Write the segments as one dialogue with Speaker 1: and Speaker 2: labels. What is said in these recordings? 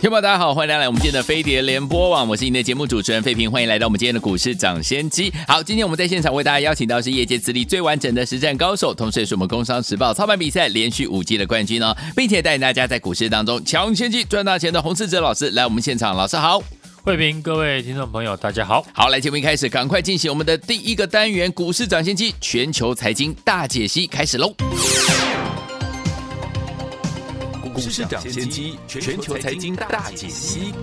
Speaker 1: 听众大家好，欢迎来到我们今天的飞碟联播网，我是您的节目主持人费平，欢迎来到我们今天的股市涨先机。好，今天我们在现场为大家邀请到是业界资历最完整的实战高手，同时也是我们工商时报操盘比赛连续五季的冠军哦，并且带领大家在股市当中抢先机赚大钱的洪世哲老师来我们现场，老师好，
Speaker 2: 费平，各位听众朋友大家好，
Speaker 1: 好，来节目一开始赶快进行我们的第一个单元股市涨先机全球财经大解析开始喽。
Speaker 3: 股市涨先机，全球财经大解析。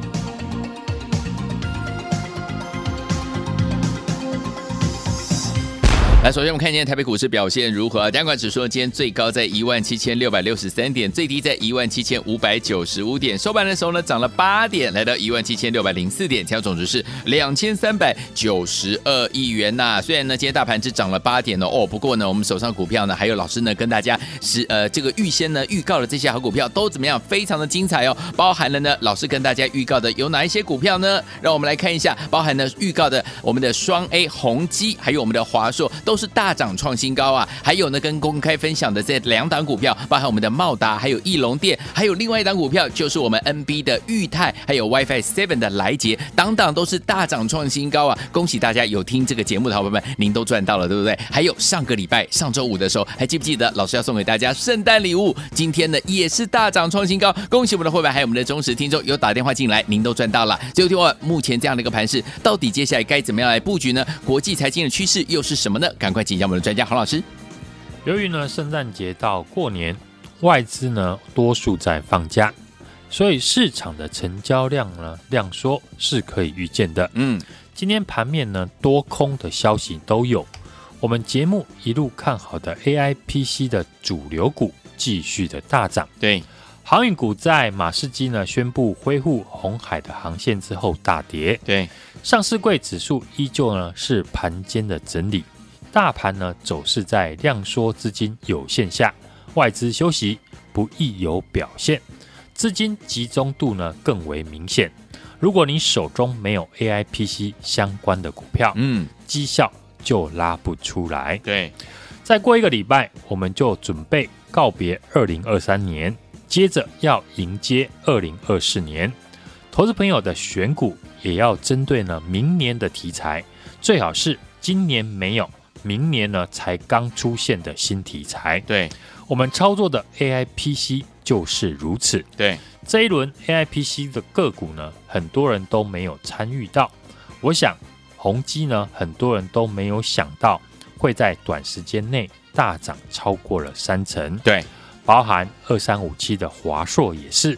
Speaker 1: 来，首先我们看今天台北股市表现如何？加管指数今天最高在一万七千六百六十三点，最低在一万七千五百九十五点。收盘的时候呢，涨了八点，来到一万七千六百零四点，成总值是两千三百九十二亿元呐、虽然呢，今天大盘只涨了八点哦，哦，不过呢，我们手上股票呢，还有老师呢跟大家是呃这个预先呢预告的这些好股票都怎么样？非常的精彩哦，包含了呢老师跟大家预告的有哪一些股票呢？让我们来看一下，包含呢预告的我们的双 A 宏基，还有我们的华硕都。是大涨创新高啊！还有呢，跟公开分享的这两档股票，包含我们的茂达，还有义隆电，还有另外一档股票，就是我们 NB 的裕泰，还有 WiFi Seven 的来捷，档档都是大涨创新高啊！恭喜大家有听这个节目的好朋友们，您都赚到了，对不对？还有上个礼拜上周五的时候，还记不记得老师要送给大家圣诞礼物？今天呢也是大涨创新高，恭喜我们的会员，还有我们的忠实听众有打电话进来，您都赚到了。最后听我目前这样的一个盘势，到底接下来该怎么样来布局呢？国际财经的趋势又是什么呢？赶快请教我们的专家洪老师。
Speaker 2: 由于呢圣诞节到过年，外资呢多数在放假，所以市场的成交量呢量缩是可以预见的。嗯，今天盘面呢多空的消息都有。我们节目一路看好的 AIPC 的主流股继续的大涨。
Speaker 1: 对，
Speaker 2: 航运股在马士基呢宣布恢复红海的航线之后大跌。
Speaker 1: 对，
Speaker 2: 上市柜指数依旧呢是盘间的整理。大盘呢走势在量缩资金有限下，外资休息不易有表现，资金集中度呢更为明显。如果你手中没有 AIPC 相关的股票，嗯，绩效就拉不出来。
Speaker 1: 对，
Speaker 2: 再过一个礼拜，我们就准备告别二零二三年，接着要迎接二零二四年。投资朋友的选股也要针对呢明年的题材，最好是今年没有。明年呢才刚出现的新题材，
Speaker 1: 对
Speaker 2: 我们操作的 AIPC 就是如此。
Speaker 1: 对
Speaker 2: 这一轮 AIPC 的个股呢，很多人都没有参与到。我想宏基呢，很多人都没有想到会在短时间内大涨超过了三成。
Speaker 1: 对，
Speaker 2: 包含二三五七的华硕也是。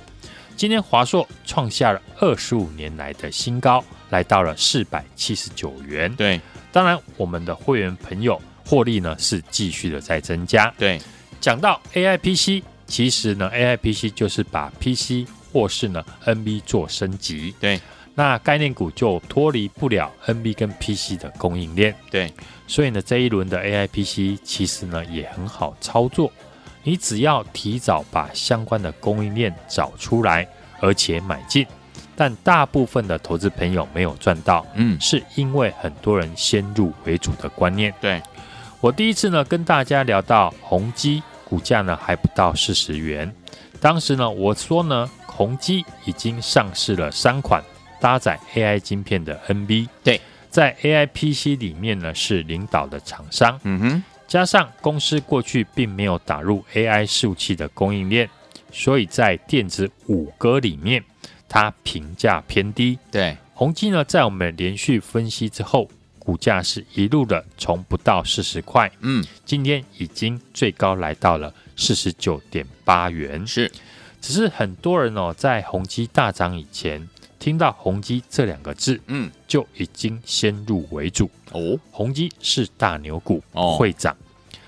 Speaker 2: 今天华硕创下了二十五年来的新高，来到了四百七十九元。
Speaker 1: 对。
Speaker 2: 当然，我们的会员朋友获利呢是继续的在增加。
Speaker 1: 对，
Speaker 2: 讲到 AIPC，其实呢 AIPC 就是把 PC 或是呢 NB 做升级。
Speaker 1: 对，
Speaker 2: 那概念股就脱离不了 NB 跟 PC 的供应链。
Speaker 1: 对，
Speaker 2: 所以呢这一轮的 AIPC 其实呢也很好操作，你只要提早把相关的供应链找出来，而且买进。但大部分的投资朋友没有赚到，嗯，是因为很多人先入为主的观念。
Speaker 1: 对，
Speaker 2: 我第一次呢跟大家聊到宏基股价呢还不到四十元，当时呢我说呢宏基已经上市了三款搭载 AI 晶片的 NB，
Speaker 1: 对，
Speaker 2: 在 AI PC 里面呢是领导的厂商，嗯哼，加上公司过去并没有打入 AI 服务器的供应链，所以在电子五哥里面。它评价偏低，
Speaker 1: 对，
Speaker 2: 宏基呢，在我们连续分析之后，股价是一路的从不到四十块，嗯，今天已经最高来到了四十九点八元，
Speaker 1: 是，
Speaker 2: 只是很多人哦，在宏基大涨以前，听到宏基这两个字，
Speaker 1: 嗯，
Speaker 2: 就已经先入为主。
Speaker 1: 哦，
Speaker 2: 宏基是大牛股，
Speaker 1: 哦。
Speaker 2: 会涨。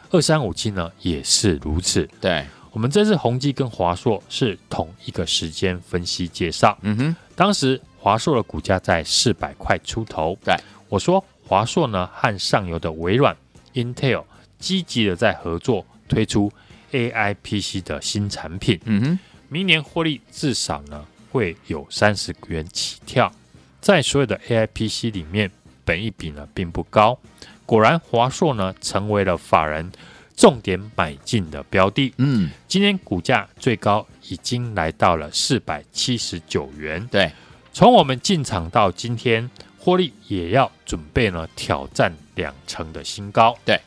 Speaker 2: 二三五七呢也是如此。
Speaker 1: 对，
Speaker 2: 我们这次宏基跟华硕是同一个时间分析介绍。
Speaker 1: 嗯哼，
Speaker 2: 当时华硕的股价在四百块出头。
Speaker 1: 对，
Speaker 2: 我说华硕呢和上游的微软、Intel 积极的在合作推出 AI PC 的新产品。
Speaker 1: 嗯哼，
Speaker 2: 明年获利至少呢会有三十元起跳。在所有的 AI PC 里面，本益比呢并不高。果然，华硕呢成为了法人重点买进的标的。
Speaker 1: 嗯，
Speaker 2: 今天股价最高已经来到了四百七十九元。
Speaker 1: 对，
Speaker 2: 从我们进场到今天，获利也要准备呢挑战两成的新高。
Speaker 1: 对，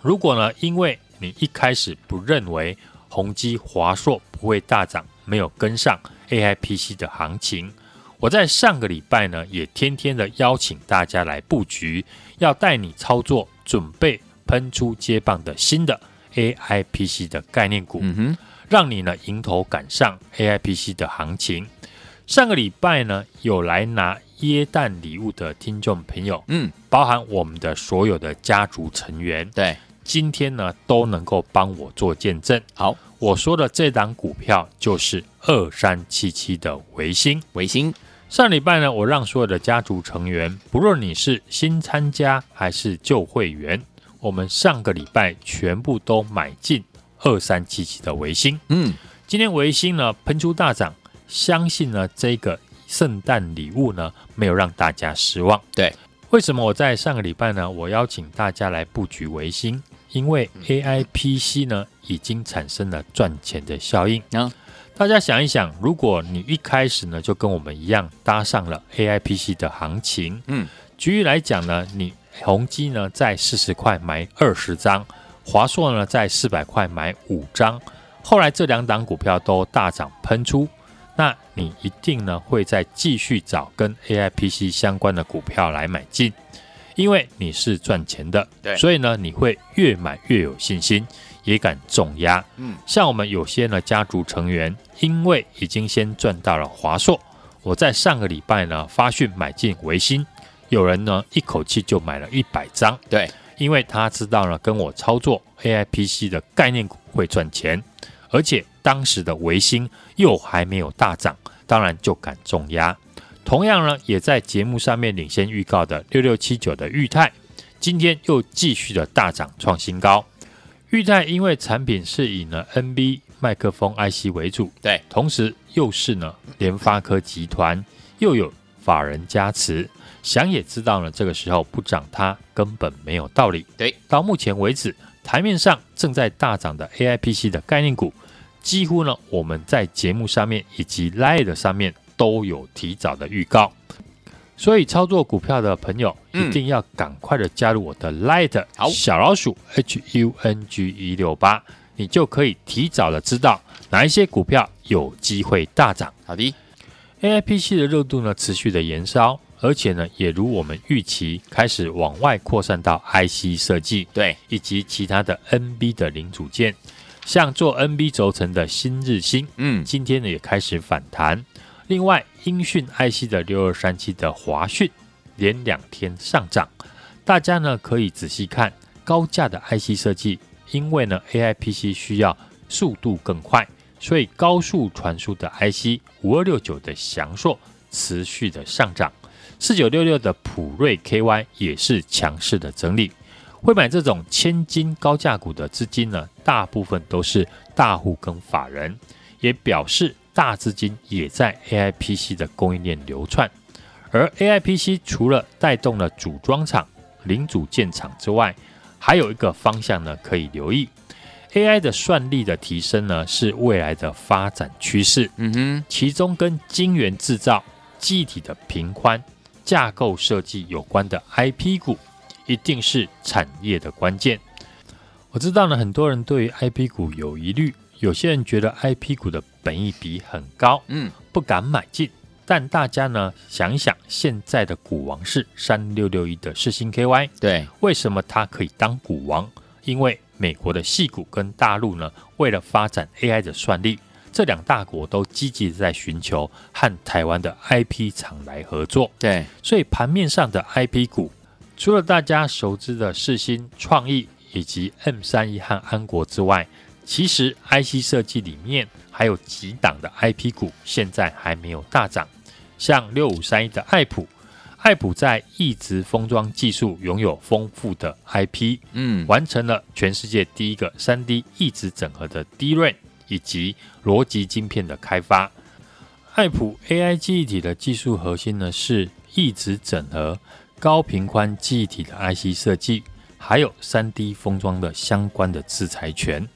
Speaker 2: 如果呢，因为你一开始不认为宏基、华硕不会大涨，没有跟上 AI PC 的行情。我在上个礼拜呢，也天天的邀请大家来布局，要带你操作，准备喷出接棒的新的 AI PC 的概念股，
Speaker 1: 嗯哼，
Speaker 2: 让你呢迎头赶上 AI PC 的行情。上个礼拜呢，有来拿耶诞礼物的听众朋友，
Speaker 1: 嗯，
Speaker 2: 包含我们的所有的家族成员，
Speaker 1: 对，
Speaker 2: 今天呢都能够帮我做见证。
Speaker 1: 好，
Speaker 2: 我说的这档股票就是二三七七的维星。
Speaker 1: 维星，
Speaker 2: 上礼拜呢，我让所有的家族成员，不论你是新参加还是旧会员，我们上个礼拜全部都买进二三七七的维新。
Speaker 1: 嗯，
Speaker 2: 今天维新呢喷出大涨，相信呢这个圣诞礼物呢没有让大家失望。
Speaker 1: 对，
Speaker 2: 为什么我在上个礼拜呢，我邀请大家来布局维新？因为 AI PC 呢已经产生了赚钱的效应。
Speaker 1: 嗯
Speaker 2: 大家想一想，如果你一开始呢就跟我们一样搭上了 AI PC 的行情，
Speaker 1: 嗯，
Speaker 2: 举例来讲呢，你宏基呢在四十块买二十张，华硕呢在四百块买五张，后来这两档股票都大涨喷出，那你一定呢会再继续找跟 AI PC 相关的股票来买进，因为你是赚钱的，所以呢你会越买越有信心。也敢重压，
Speaker 1: 嗯，
Speaker 2: 像我们有些呢家族成员，因为已经先赚到了华硕，我在上个礼拜呢发讯买进微星，有人呢一口气就买了一百张，
Speaker 1: 对，
Speaker 2: 因为他知道呢跟我操作 AI PC 的概念股会赚钱，而且当时的维新又还没有大涨，当然就敢重压。同样呢，也在节目上面领先预告的六六七九的裕泰，今天又继续的大涨创新高。裕泰因为产品是以呢 NB 麦克风 IC 为主，
Speaker 1: 对，
Speaker 2: 同时又是呢联发科集团又有法人加持，想也知道呢这个时候不涨它根本没有道理。
Speaker 1: 对，
Speaker 2: 到目前为止台面上正在大涨的 AIPC 的概念股，几乎呢我们在节目上面以及 Line 上面都有提早的预告。所以操作股票的朋友一定要赶快的加入我的 Light
Speaker 1: 好
Speaker 2: 小老鼠 H U N G 一六八，你就可以提早的知道哪一些股票有机会大涨。
Speaker 1: 好的
Speaker 2: ，AIPC 的热度呢持续的延烧，而且呢也如我们预期开始往外扩散到 IC 设计，
Speaker 1: 对，
Speaker 2: 以及其他的 NB 的零组件，像做 NB 轴承的新日新，
Speaker 1: 嗯，
Speaker 2: 今天呢也开始反弹。另外，英讯 IC 的六二三七的华讯连两天上涨，大家呢可以仔细看高价的 IC 设计，因为呢 AIPC 需要速度更快，所以高速传输的 IC 五二六九的祥硕持续的上涨，四九六六的普瑞 KY 也是强势的整理。会买这种千金高价股的资金呢，大部分都是大户跟法人，也表示。大资金也在 AIPC 的供应链流窜，而 AIPC 除了带动了组装厂、零组件厂之外，还有一个方向呢可以留意，AI 的算力的提升呢是未来的发展趋势。
Speaker 1: 嗯哼，
Speaker 2: 其中跟晶圆制造、记忆体的频宽、架构设计有关的 IP 股，一定是产业的关键。我知道呢，很多人对于 IP 股有疑虑。有些人觉得 IP 股的本益比很高，
Speaker 1: 嗯，
Speaker 2: 不敢买进。但大家呢想一想，现在的股王是三六六一的世星 KY，
Speaker 1: 对，
Speaker 2: 为什么它可以当股王？因为美国的矽谷跟大陆呢，为了发展 AI 的算力，这两大国都积极在寻求和台湾的 IP 厂来合作。
Speaker 1: 对，
Speaker 2: 所以盘面上的 IP 股，除了大家熟知的世新、创意以及 M 三一和安国之外，其实 IC 设计里面还有几档的 IP 股，现在还没有大涨，像六五三一的爱普。爱普在一直封装技术拥有丰富的 IP，
Speaker 1: 嗯，
Speaker 2: 完成了全世界第一个 3D 一直整合的 DRAM 以及逻辑晶片的开发。爱普 AI 记忆体的技术核心呢是一直整合、高频宽记忆体的 IC 设计，还有 3D 封装的相关的制裁权。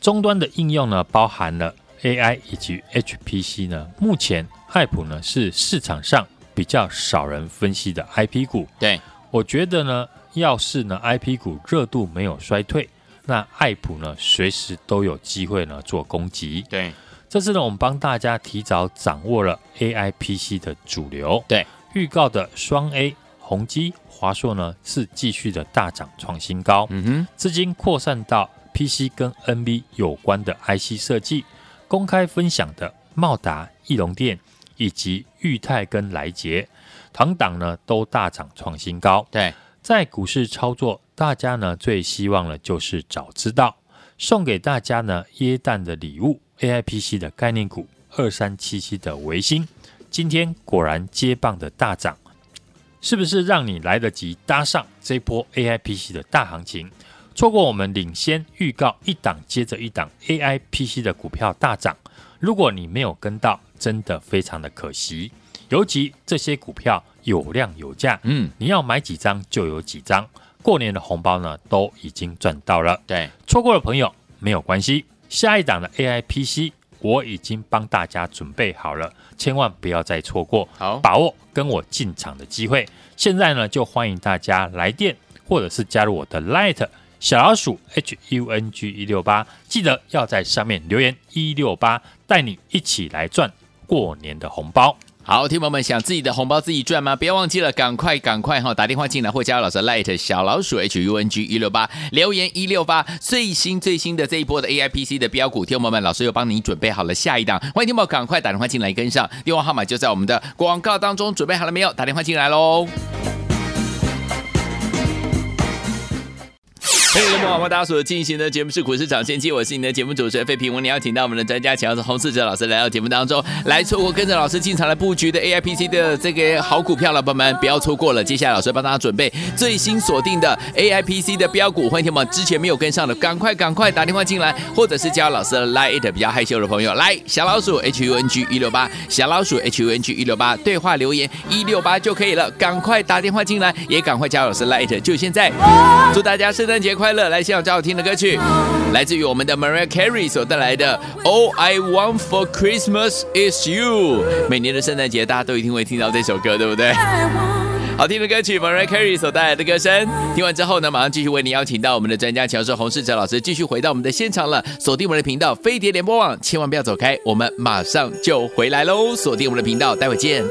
Speaker 2: 终端的应用呢包含了 AI 以及 HPC 呢。目前爱普呢是市场上。比较少人分析的 IP 股，
Speaker 1: 对，
Speaker 2: 我觉得呢，要是呢 IP 股热度没有衰退，那爱普呢随时都有机会呢做攻击。
Speaker 1: 对，
Speaker 2: 这次呢我们帮大家提早掌握了 AIPC 的主流，
Speaker 1: 对，
Speaker 2: 预告的双 A 宏基、华硕呢是继续的大涨创新高，
Speaker 1: 嗯哼，
Speaker 2: 资金扩散到 PC 跟 NB 有关的 IC 设计，公开分享的茂达、翼龙电。以及裕泰跟来捷，同档呢都大涨创新高。
Speaker 1: 对，
Speaker 2: 在股市操作，大家呢最希望的就是早知道，送给大家呢耶诞的礼物，AIPC 的概念股二三七七的微星，今天果然接棒的大涨，是不是让你来得及搭上这波 AIPC 的大行情？错过我们领先预告一档接着一档 AIPC 的股票大涨，如果你没有跟到。真的非常的可惜，尤其这些股票有量有价，
Speaker 1: 嗯，
Speaker 2: 你要买几张就有几张，过年的红包呢都已经赚到了。
Speaker 1: 对，
Speaker 2: 错过的朋友没有关系，下一档的 AIPC 我已经帮大家准备好了，千万不要再错过，
Speaker 1: 好，
Speaker 2: 把握跟我进场的机会。现在呢就欢迎大家来电，或者是加入我的 Light 小老鼠 H U N G 一六八，记得要在上面留言一六八，带你一起来赚。过年的红包，
Speaker 1: 好，听友们想自己的红包自己赚吗？不要忘记了，赶快赶快哈，打电话进来或加入老师 Light 小老鼠 H U N G 一六八，留言一六八，最新最新的这一波的 A I P C 的标股，听友们，老师又帮你准备好了下一档，欢迎听友们赶快打电话进来跟上，电话号码就在我们的广告当中，准备好了没有？打电话进来喽。欢迎各位好，大家所进行的节目是股市涨先机，我是你的节目主持人费平。我们邀请到我们的专家，请到是洪世哲老师来到节目当中，来错过跟着老师进场来布局的 AIPC 的这个好股票了，朋友们不要错过了。接下来老师帮大家准备最新锁定的 AIPC 的标股，欢迎听我们之前没有跟上的，赶快赶快打电话进来，或者是加老师的 Line 比较害羞的朋友，来小老鼠 H U N G 一六八，小老鼠 H U N G 一六八，对话留言一六八就可以了，赶快打电话进来，也赶快加老师 Line，就现在，祝大家圣诞节快快乐，来向教。听的歌曲来自于我们的 Mariah Carey 所带来的 All I Want for Christmas is You。每年的圣诞节，大家都一定会听到这首歌，对不对？好听的歌曲，Mariah Carey 所带来的歌声。听完之后呢，马上继续为您邀请到我们的专家乔治洪世哲老师，继续回到我们的现场了。锁定我们的频道飞碟联播网，千万不要走开，我们马上就回来喽。锁定我们的频道，待会见。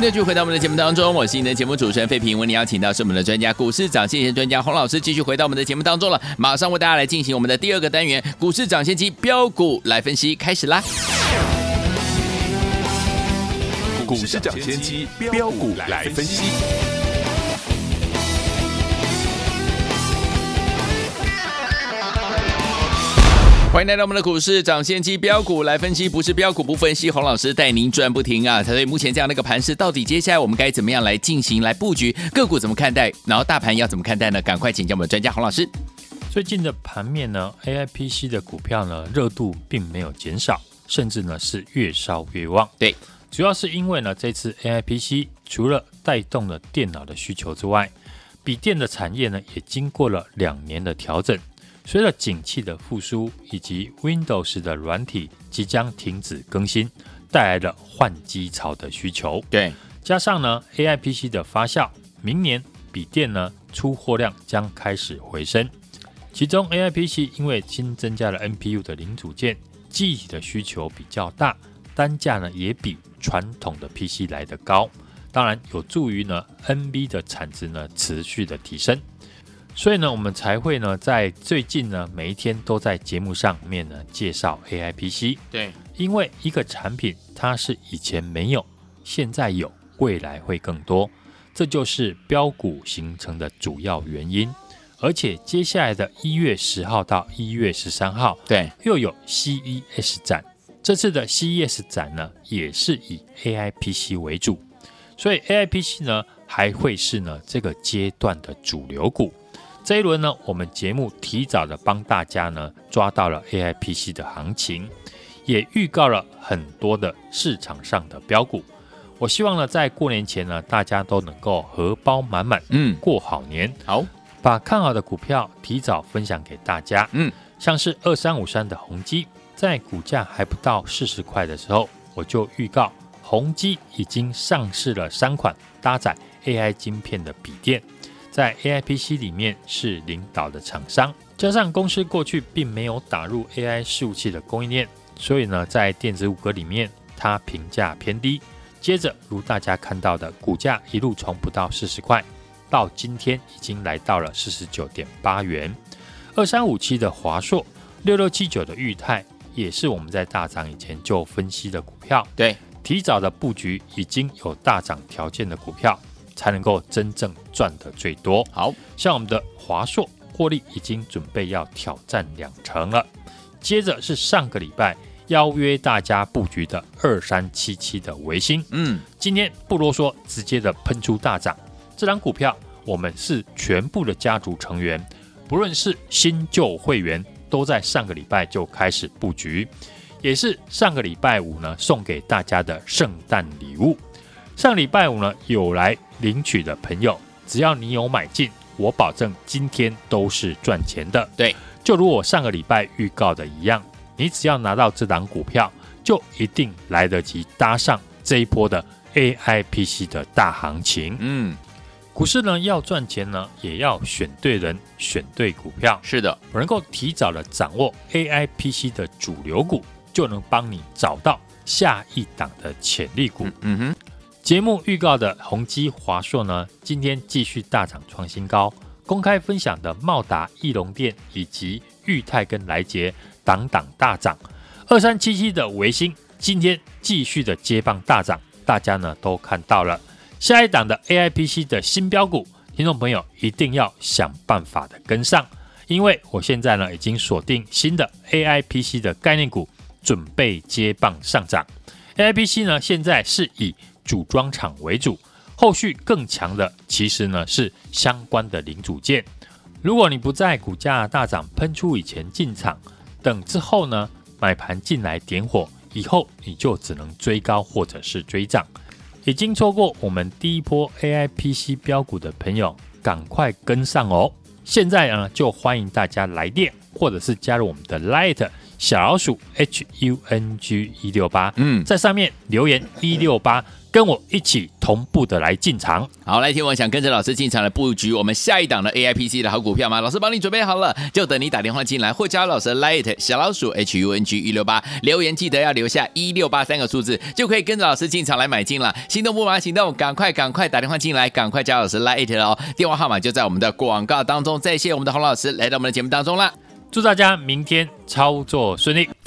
Speaker 1: 欢迎继续回到我们的节目当中，我是你的节目主持人费平。为你邀请到是我们的专家股市涨先机专家洪老师，继续回到我们的节目当中了。马上为大家来进行我们的第二个单元——股市涨先机标股来分析，开始啦！
Speaker 3: 股市涨先机标股来分析。
Speaker 1: 欢迎来到我们的股市涨先机标股来分析，不是标股不分析，洪老师带您赚不停啊！所以目前这样的一个盘势，到底接下来我们该怎么样来进行来布局个股怎么看待？然后大盘要怎么看待呢？赶快请教我们的专家洪老师。
Speaker 2: 最近的盘面呢，AIPC 的股票呢热度并没有减少，甚至呢是越烧越旺。
Speaker 1: 对，
Speaker 2: 主要是因为呢这次 AIPC 除了带动了电脑的需求之外，笔电的产业呢也经过了两年的调整。随着景气的复苏，以及 Windows 的软体即将停止更新，带来了换机潮的需求。
Speaker 1: 对，
Speaker 2: 加上呢 AIPC 的发酵，明年笔电呢出货量将开始回升。其中 AIPC 因为新增加了 NPU 的零组件，记忆体的需求比较大，单价呢也比传统的 PC 来得高，当然有助于呢 NB 的产值呢持续的提升。所以呢，我们才会呢，在最近呢，每一天都在节目上面呢介绍 AIPC。
Speaker 1: 对，
Speaker 2: 因为一个产品它是以前没有，现在有，未来会更多，这就是标股形成的主要原因。而且接下来的一月十号到一月十三号，
Speaker 1: 对，
Speaker 2: 又有 CES 展。这次的 CES 展呢，也是以 AIPC 为主，所以 AIPC 呢，还会是呢这个阶段的主流股。这一轮呢，我们节目提早的帮大家呢抓到了 AIPC 的行情，也预告了很多的市场上的标股。我希望呢，在过年前呢，大家都能够荷包满满，嗯，过好年。
Speaker 1: 好，
Speaker 2: 把看好的股票提早分享给大家。
Speaker 1: 嗯，
Speaker 2: 像是二三五三的宏基，在股价还不到四十块的时候，我就预告宏基已经上市了三款搭载 AI 晶片的笔电。在 AIPC 里面是领导的厂商，加上公司过去并没有打入 AI 伺服器的供应链，所以呢，在电子五哥里面它评价偏低。接着，如大家看到的，股价一路从不到四十块，到今天已经来到了四十九点八元。二三五七的华硕，六六七九的裕泰，也是我们在大涨以前就分析的股票，
Speaker 1: 对，
Speaker 2: 提早的布局已经有大涨条件的股票。才能够真正赚的最多。
Speaker 1: 好
Speaker 2: 像我们的华硕获利已经准备要挑战两成了。接着是上个礼拜邀约大家布局的二三七七的维新，
Speaker 1: 嗯，
Speaker 2: 今天不啰嗦，直接的喷出大涨。这张股票我们是全部的家族成员，不论是新旧会员，都在上个礼拜就开始布局，也是上个礼拜五呢送给大家的圣诞礼物。上礼拜五呢有来。领取的朋友，只要你有买进，我保证今天都是赚钱的。
Speaker 1: 对，
Speaker 2: 就如我上个礼拜预告的一样，你只要拿到这档股票，就一定来得及搭上这一波的 AIPC 的大行情。
Speaker 1: 嗯，
Speaker 2: 股市呢要赚钱呢，也要选对人，选对股票。
Speaker 1: 是的，
Speaker 2: 我能够提早的掌握 AIPC 的主流股，就能帮你找到下一档的潜力股。
Speaker 1: 嗯，嗯哼。
Speaker 2: 节目预告的宏基、华硕呢，今天继续大涨创新高。公开分享的茂达、义隆电以及裕泰跟来捷，档档大涨。二三七七的维新今天继续的接棒大涨，大家呢都看到了。下一档的 AIPC 的新标股，听众朋友一定要想办法的跟上，因为我现在呢已经锁定新的 AIPC 的概念股，准备接棒上涨。AIPC 呢现在是以组装厂为主，后续更强的其实呢是相关的零组件。如果你不在股价大涨喷出以前进场，等之后呢买盘进来点火，以后你就只能追高或者是追涨。已经错过我们第一波 AIPC 标股的朋友，赶快跟上哦！现在呢就欢迎大家来电，或者是加入我们的 Light 小老鼠 H U N G 一六八，
Speaker 1: 嗯
Speaker 2: 在上面留言一六八，跟我一起同步的来进场。
Speaker 1: 好，来听我想跟着老师进场来布局我们下一档的 AIPC 的好股票吗？老师帮你准备好了，就等你打电话进来，或加老师的 Light 小老鼠 H U N G 一六八，留言记得要留下一六八三个数字，就可以跟着老师进场来买进了。心动不马上行动，赶快赶快打电话进来，赶快加老师 Light 了哦，电话号码就在我们的广告当中。再谢谢我们的洪老师来到我们的节目当中了。
Speaker 2: 祝大家明天操作顺利。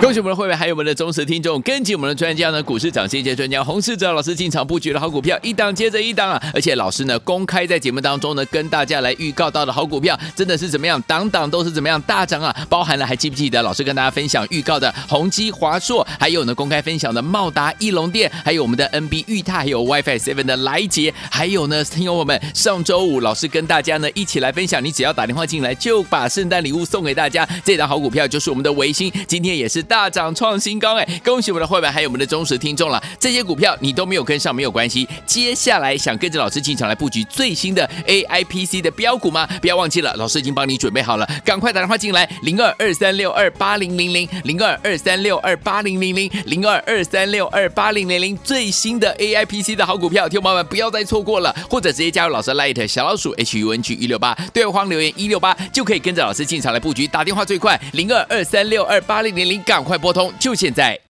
Speaker 1: 恭喜我们的会员，还有我们的忠实听众，跟紧我们的专家呢，股市涨先机专家洪世哲老师进场布局的好股票，一档接着一档啊！而且老师呢，公开在节目当中呢，跟大家来预告到的好股票，真的是怎么样，档档都是怎么样大涨啊！包含了还记不记得老师跟大家分享预告的宏基、华硕，还有呢公开分享的茂达、义隆电，还有我们的 NB 裕泰，还有 WiFi Seven 的来杰，还有呢，听友我们上周五老师跟大家呢一起来分享，你只要打电话进来，就把圣诞礼物送给大家。这档好股票就是我们的维新，今天也是大涨创新高哎！恭喜我们的会员，还有我们的忠实听众了。这些股票你都没有跟上，没有关系。接下来想跟着老师进场来布局最新的 AIPC 的标股吗？不要忘记了，老师已经帮你准备好了，赶快打电话进来，零二二三六二八零零零，零二二三六二八零零零，零二二三六二八零零零，最新的 AIPC 的好股票，听友们不要再错过了，或者直接加入老师 Light 小老鼠 H U N G 一六八，对话框留言一六八就可以跟着老师进场来布局，打电话最快零二二三六二八零零零，赶快拨通，就现在。